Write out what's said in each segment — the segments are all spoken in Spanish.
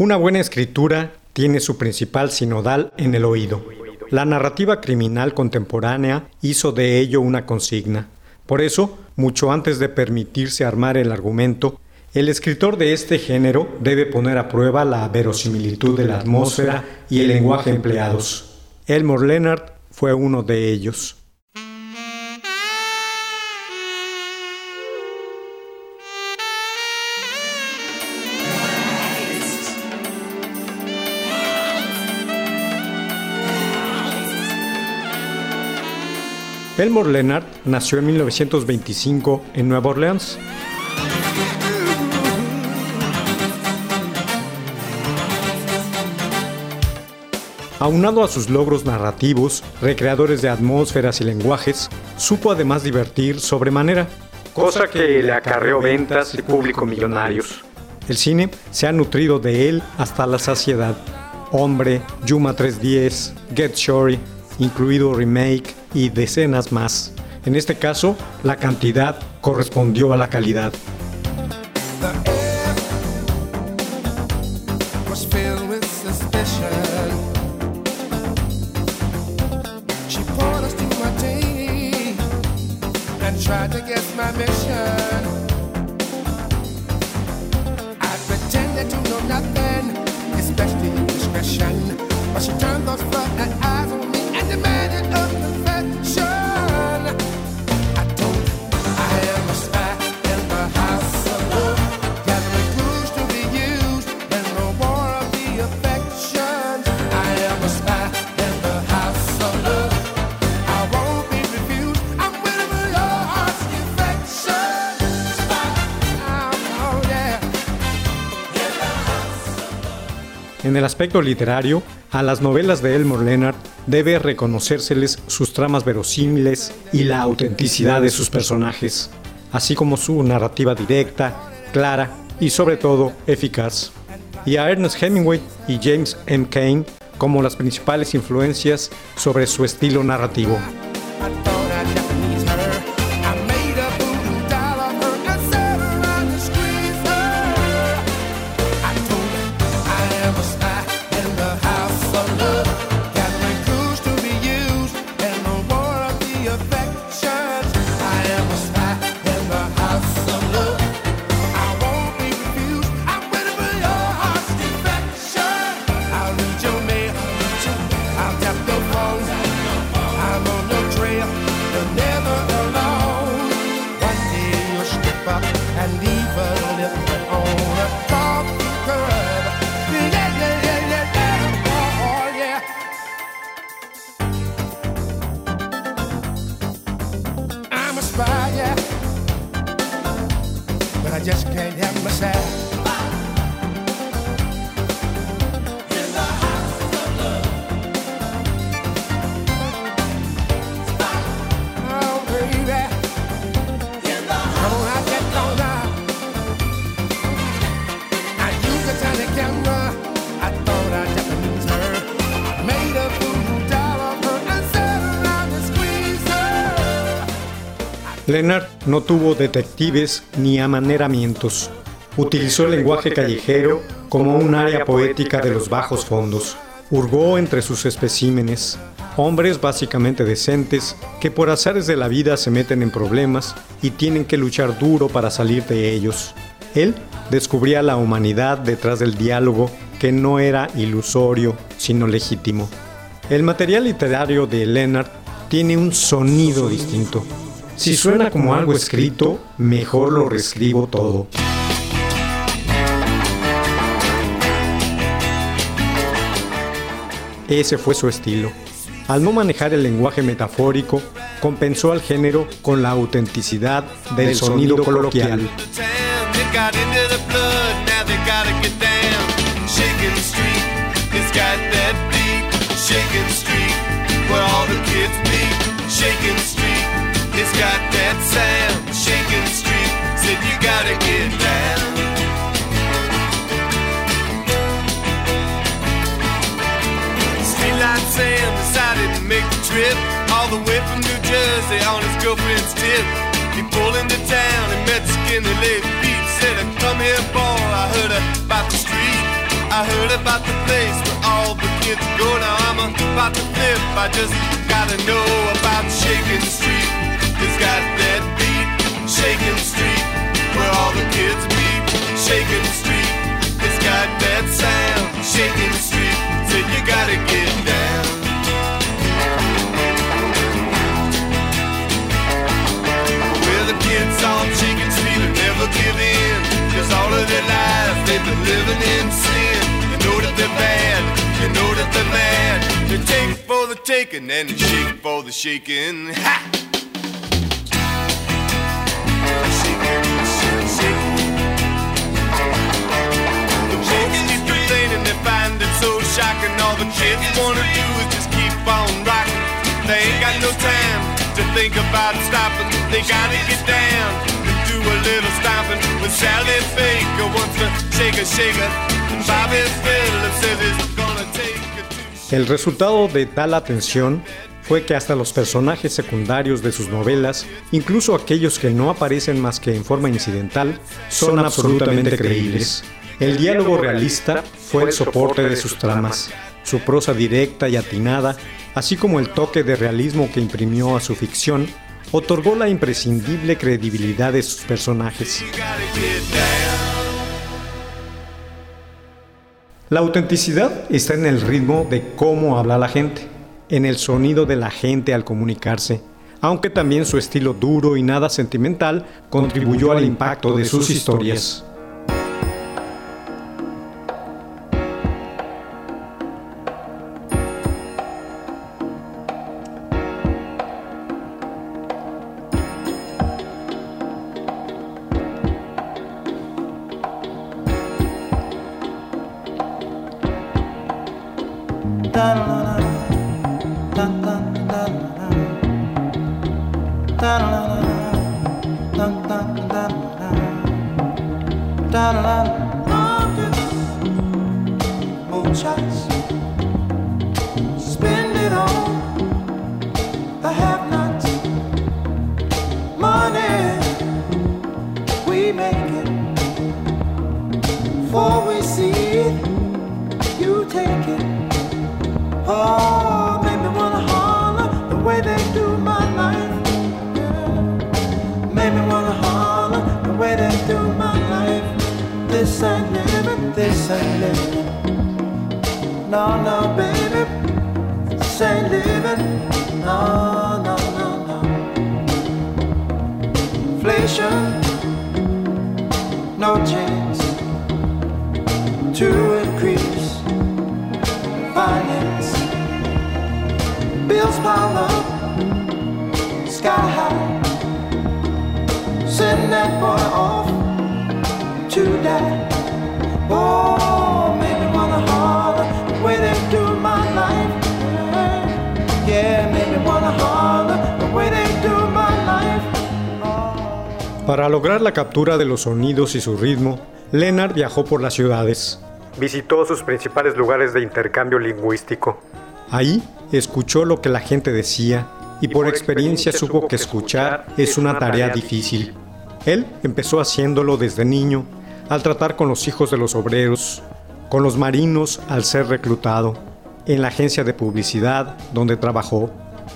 Una buena escritura tiene su principal sinodal en el oído. La narrativa criminal contemporánea hizo de ello una consigna. Por eso, mucho antes de permitirse armar el argumento, el escritor de este género debe poner a prueba la verosimilitud de la atmósfera y el lenguaje empleados. Elmore Leonard fue uno de ellos. Elmore Leonard nació en 1925 en Nueva Orleans. Aunado a sus logros narrativos, recreadores de atmósferas y lenguajes, supo además divertir sobremanera, cosa que le acarreó ventas y público millonarios. El cine se ha nutrido de él hasta la saciedad. Hombre, Yuma 310, Get Shorty, incluido remake y decenas más. En este caso, la cantidad correspondió a la calidad. The air was filled with suspicion. She poured En el aspecto literario, a las novelas de Elmore Leonard debe reconocérseles sus tramas verosímiles y la autenticidad de sus personajes, así como su narrativa directa, clara y sobre todo eficaz. Y a Ernest Hemingway y James M. Cain como las principales influencias sobre su estilo narrativo. Leonard no tuvo detectives ni amaneramientos. Utilizó el lenguaje callejero como un área poética de los bajos fondos. Hurgó entre sus especímenes hombres básicamente decentes que por azares de la vida se meten en problemas y tienen que luchar duro para salir de ellos. Él descubría la humanidad detrás del diálogo que no era ilusorio, sino legítimo. El material literario de Leonard tiene un sonido distinto. Si suena como algo escrito, mejor lo reescribo todo. Ese fue su estilo. Al no manejar el lenguaje metafórico, compensó al género con la autenticidad del sonido coloquial. Got the that beat. Shaking the. Street, sound. Said you gotta get down. Streetlight Sam decided to make the trip all the way from New Jersey on his girlfriend's tip. He pulled into town and met Skinny Lady Pete. Said, I "Come here, boy. I heard about the street. I heard about the place where all the kids go. Now I'm about to flip. I just gotta know about Shaking Street. It's got that beat. Shaking Street, where all the kids meet. Shaking Street, it's got that sound. Shaking Street, said you gotta get down. Where the kids on Chicken Street will never give in. Cause all of their lives they've been living in sin. You know that they're bad, you know that they're mad. They take for the taking and they shake for the shaking. Ha! El resultado de tal atención fue que hasta los personajes secundarios de sus novelas, incluso aquellos que no aparecen más que en forma incidental, son absolutamente creíbles. El diálogo realista fue el soporte de sus tramas, su prosa directa y atinada, así como el toque de realismo que imprimió a su ficción, otorgó la imprescindible credibilidad de sus personajes. La autenticidad está en el ritmo de cómo habla la gente, en el sonido de la gente al comunicarse, aunque también su estilo duro y nada sentimental contribuyó al impacto de sus historias. Moonshots, spend it on the have-nots. Money, we make it. Before we see it, you take it. Oh, me wanna holler the way they do my life. Yeah. Me wanna holler the way they do my. This ain't living. No, no, baby, this ain't living. No, no, no, no. Inflation, no chance to increase finance. Bills pile up, sky high. Send that boy off to die. Oh, make me wanna holler the way they do my life. Yeah, make me wanna holler the way they do my life. Para lograr la captura de los sonidos y su ritmo, Leonard viajó por las ciudades. Visitó sus principales lugares de intercambio lingüístico. Ahí escuchó lo que la gente decía y por experiencia supo que escuchar es una tarea difícil. Él empezó haciéndolo desde niño, al tratar con los hijos de los obreros, con los marinos al ser reclutado, en la agencia de publicidad donde trabajó,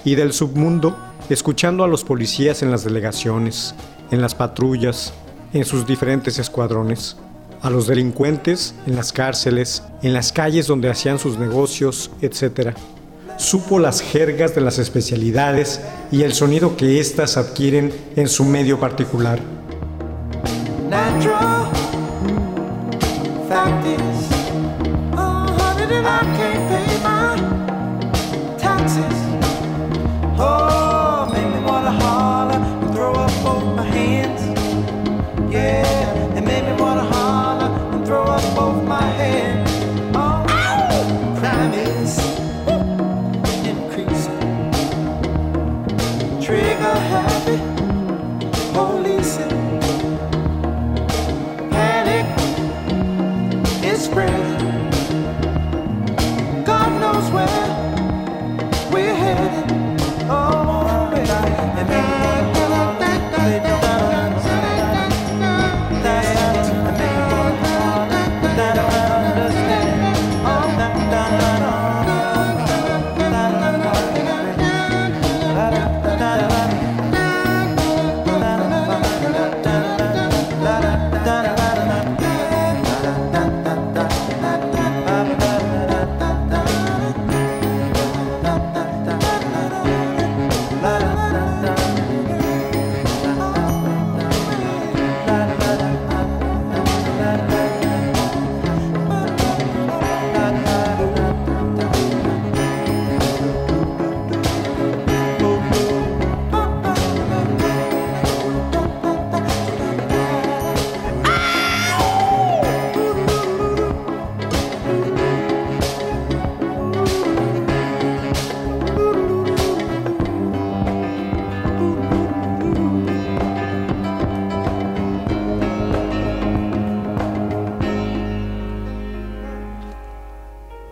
y del submundo escuchando a los policías en las delegaciones, en las patrullas, en sus diferentes escuadrones, a los delincuentes en las cárceles, en las calles donde hacían sus negocios, etc. Supo las jergas de las especialidades y el sonido que éstas adquieren en su medio particular. natural. Fact is,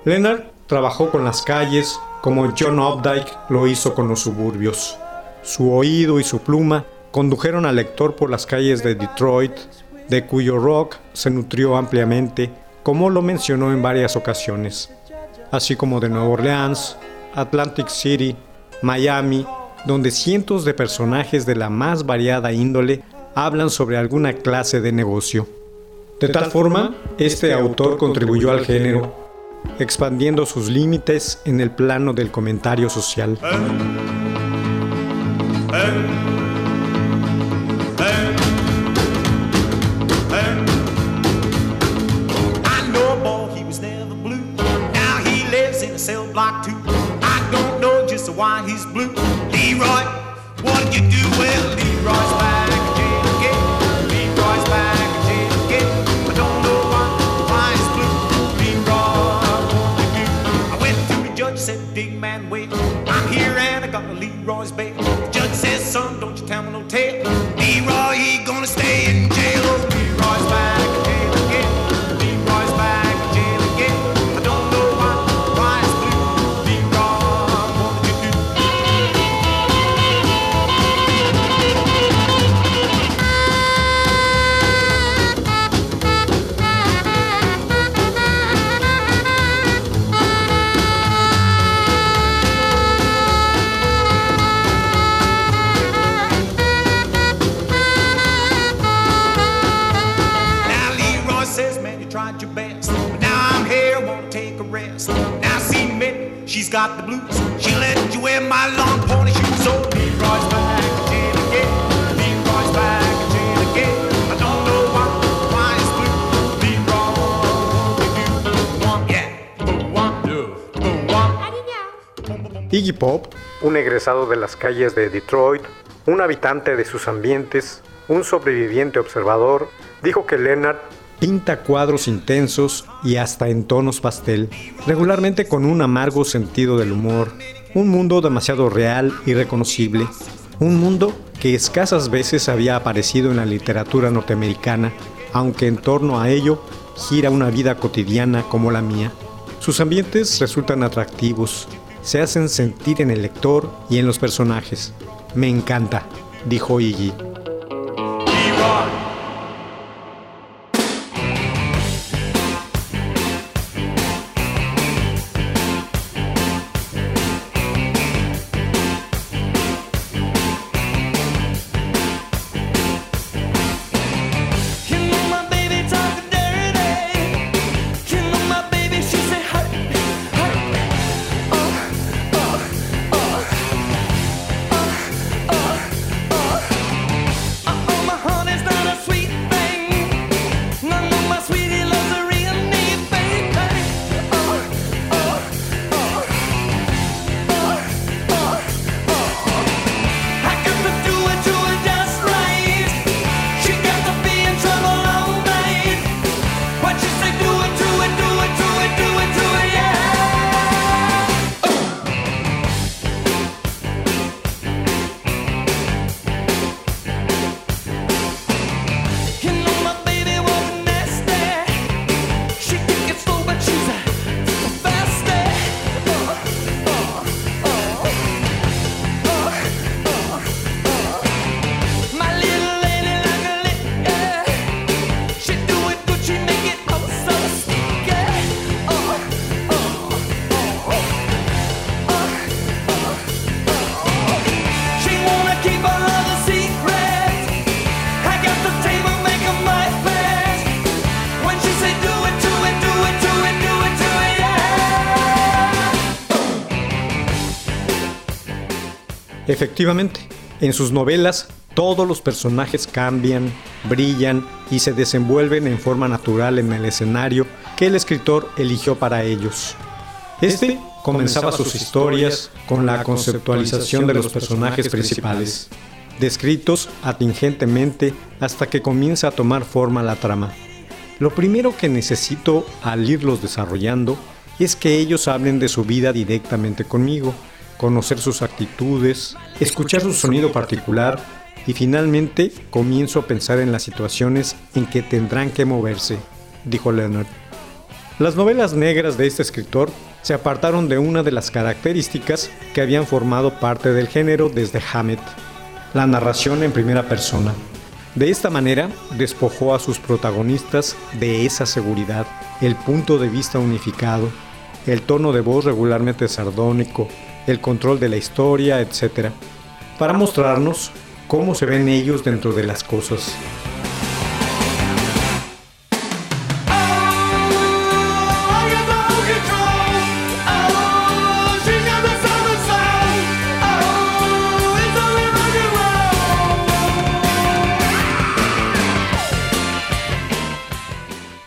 Leonard trabajó con las calles como John Updike lo hizo con los suburbios. Su oído y su pluma condujeron al lector por las calles de Detroit, de cuyo rock se nutrió ampliamente, como lo mencionó en varias ocasiones, así como de Nueva Orleans, Atlantic City, Miami, donde cientos de personajes de la más variada índole hablan sobre alguna clase de negocio. De tal forma, este autor contribuyó al género, expandiendo sus límites en el plano del comentario social. Got a got the blues. She you my long pony shoes. So. Iggy Pop, un egresado de las calles de Detroit, un habitante de sus ambientes, un sobreviviente observador, dijo que Leonard pinta cuadros intensos y hasta en tonos pastel, regularmente con un amargo sentido del humor, un mundo demasiado real y reconocible, un mundo que escasas veces había aparecido en la literatura norteamericana, aunque en torno a ello gira una vida cotidiana como la mía. Sus ambientes resultan atractivos, se hacen sentir en el lector y en los personajes. Me encanta, dijo Iggy. Efectivamente, en sus novelas todos los personajes cambian, brillan y se desenvuelven en forma natural en el escenario que el escritor eligió para ellos. Este comenzaba sus historias con la conceptualización de los personajes principales, descritos atingentemente hasta que comienza a tomar forma la trama. Lo primero que necesito al irlos desarrollando es que ellos hablen de su vida directamente conmigo, conocer sus actitudes, escuchar su sonido particular y finalmente comienzo a pensar en las situaciones en que tendrán que moverse, dijo Leonard. Las novelas negras de este escritor se apartaron de una de las características que habían formado parte del género desde Hammett, la narración en primera persona. De esta manera, despojó a sus protagonistas de esa seguridad, el punto de vista unificado, el tono de voz regularmente sardónico, el control de la historia, etc., para mostrarnos cómo se ven ellos dentro de las cosas.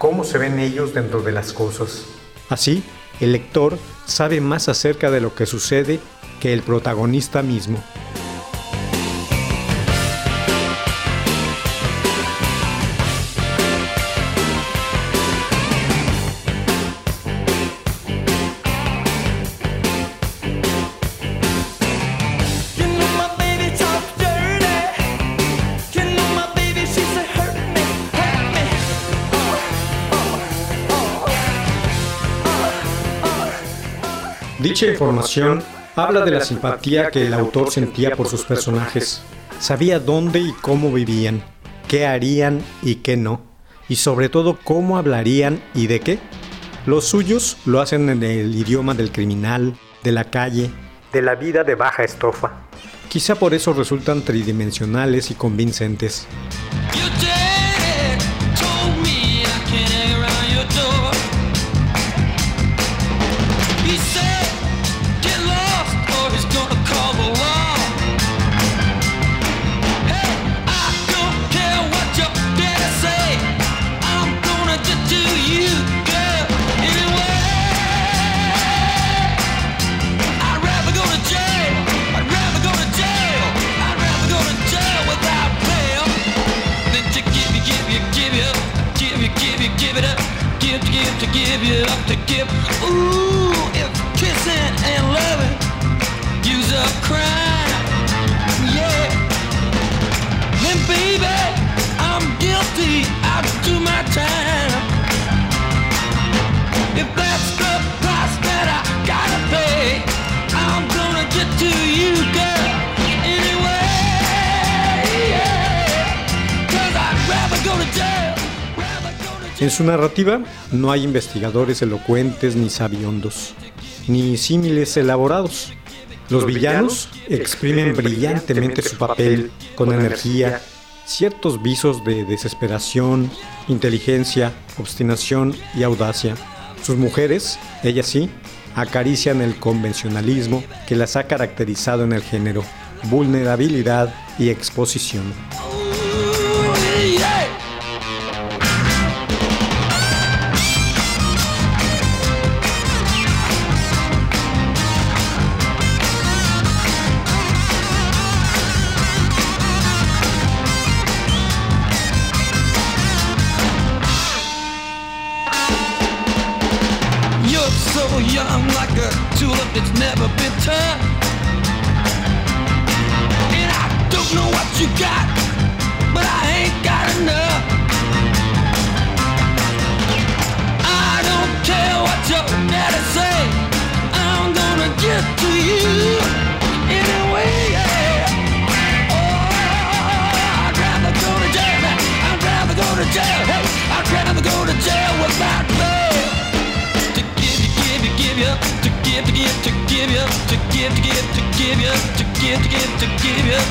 cómo se ven ellos dentro de las cosas. Así, el lector sabe más acerca de lo que sucede que el protagonista mismo. Dicha información habla de la simpatía que el autor sentía por sus personajes. Sabía dónde y cómo vivían, qué harían y qué no, y sobre todo cómo hablarían y de qué. Los suyos lo hacen en el idioma del criminal, de la calle, de la vida de baja estofa. Quizá por eso resultan tridimensionales y convincentes. En su narrativa no hay investigadores elocuentes ni sabiondos, ni símiles elaborados. Los villanos exprimen brillantemente su papel con energía, ciertos visos de desesperación, inteligencia, obstinación y audacia. Sus mujeres, ellas sí, acarician el convencionalismo que las ha caracterizado en el género, vulnerabilidad y exposición. That's never been turned. And I don't know what you got, give you, to give, to give, to give you.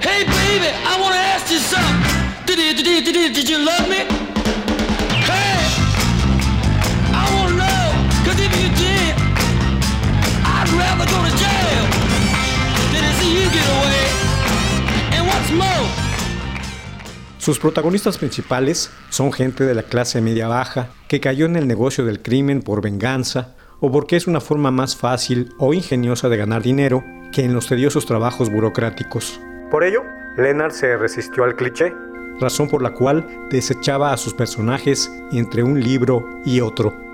Hey baby, I wanna ask you something. Did you, did did did you love me? Hey, I wanna know, cause if you did, I'd rather go to jail than see you get away. And what's more, Sus protagonistas principales son gente de la clase media baja que cayó en el negocio del crimen por venganza o porque es una forma más fácil o ingeniosa de ganar dinero que en los tediosos trabajos burocráticos. Por ello, Leonard se resistió al cliché, razón por la cual desechaba a sus personajes entre un libro y otro.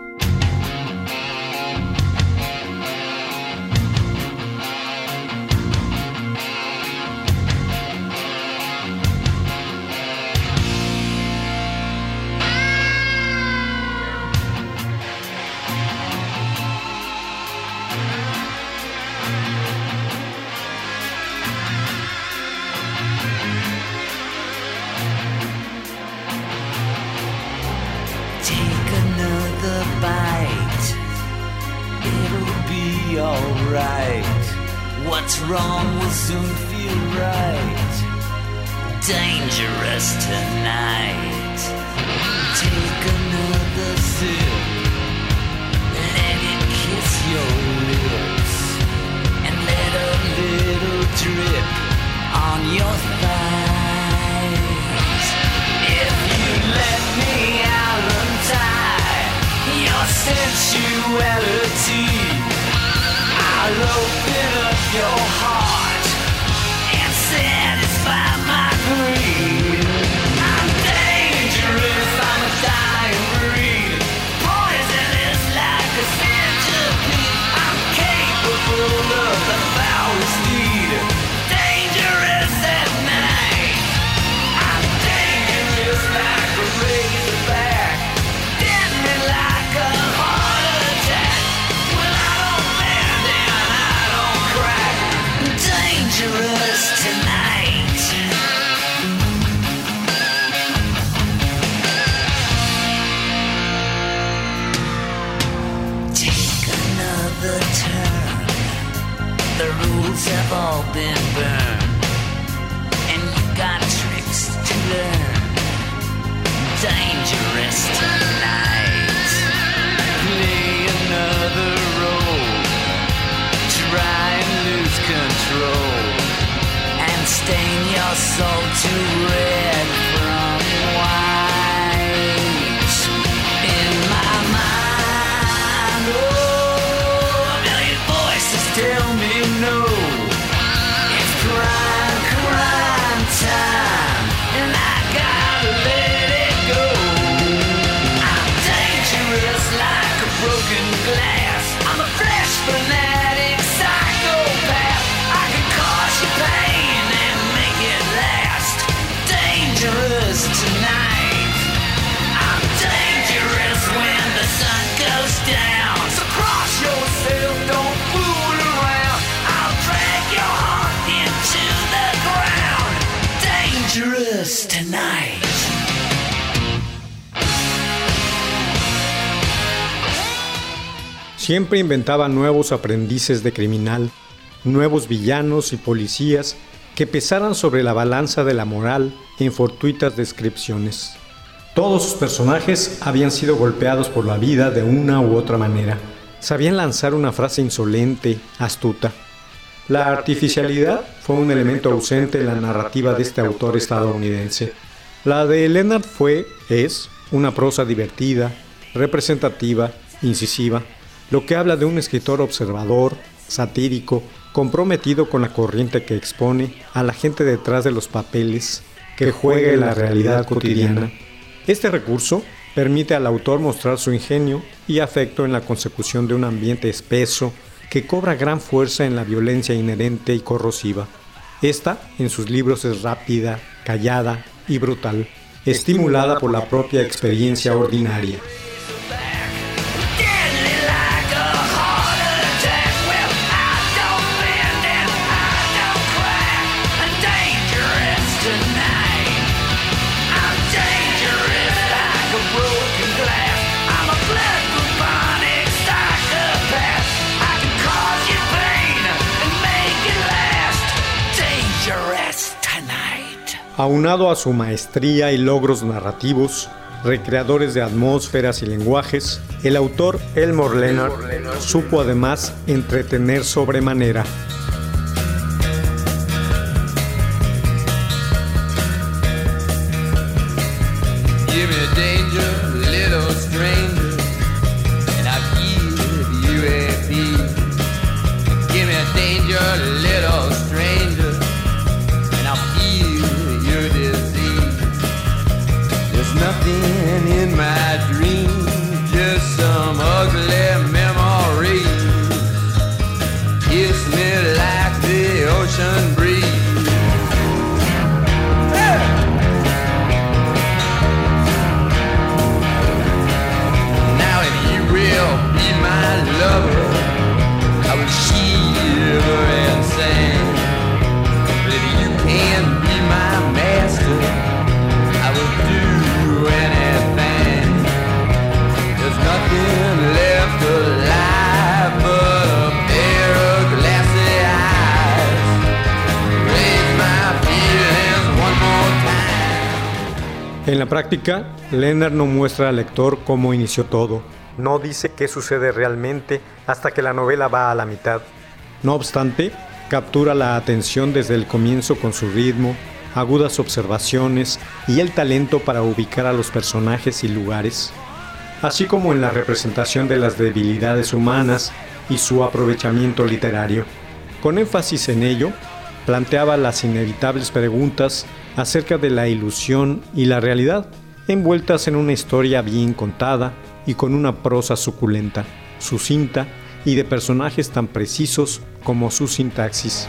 Alright. What's wrong will soon feel right. Dangerous tonight. Take another sip. Let it kiss your lips. And let a little drip on your thighs. If you let me out untie your sensuality, I'll open up your heart Siempre inventaba nuevos aprendices de criminal, nuevos villanos y policías que pesaran sobre la balanza de la moral en fortuitas descripciones. Todos sus personajes habían sido golpeados por la vida de una u otra manera. Sabían lanzar una frase insolente, astuta. La artificialidad fue un elemento ausente en la narrativa de este autor estadounidense. La de Leonard fue, es, una prosa divertida, representativa, incisiva, lo que habla de un escritor observador, satírico, comprometido con la corriente que expone a la gente detrás de los papeles, que juega en la realidad cotidiana. Este recurso permite al autor mostrar su ingenio y afecto en la consecución de un ambiente espeso que cobra gran fuerza en la violencia inherente y corrosiva. Esta, en sus libros, es rápida, callada y brutal, estimulada por la propia experiencia ordinaria. Aunado a su maestría y logros narrativos, recreadores de atmósferas y lenguajes, el autor Elmore Leonard supo además entretener sobremanera. Práctica, Leonard no muestra al lector cómo inició todo. No dice qué sucede realmente hasta que la novela va a la mitad. No obstante, captura la atención desde el comienzo con su ritmo, agudas observaciones y el talento para ubicar a los personajes y lugares, así como en la representación de las debilidades humanas y su aprovechamiento literario. Con énfasis en ello, planteaba las inevitables preguntas acerca de la ilusión y la realidad, envueltas en una historia bien contada y con una prosa suculenta, sucinta y de personajes tan precisos como su sintaxis.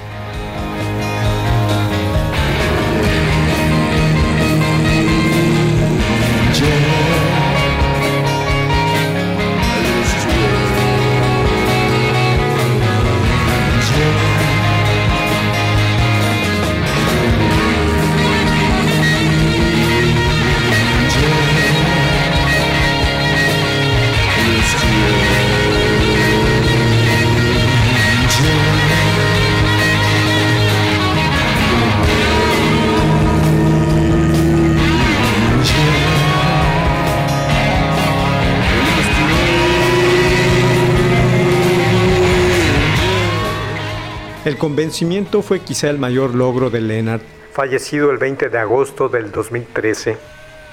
El convencimiento fue quizá el mayor logro de Leonard, fallecido el 20 de agosto del 2013,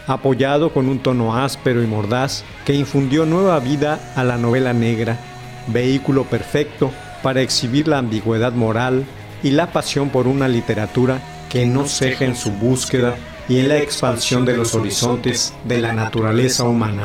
apoyado con un tono áspero y mordaz que infundió nueva vida a la novela negra, vehículo perfecto para exhibir la ambigüedad moral y la pasión por una literatura que no ceja en su búsqueda y en la expansión de los horizontes de la naturaleza humana.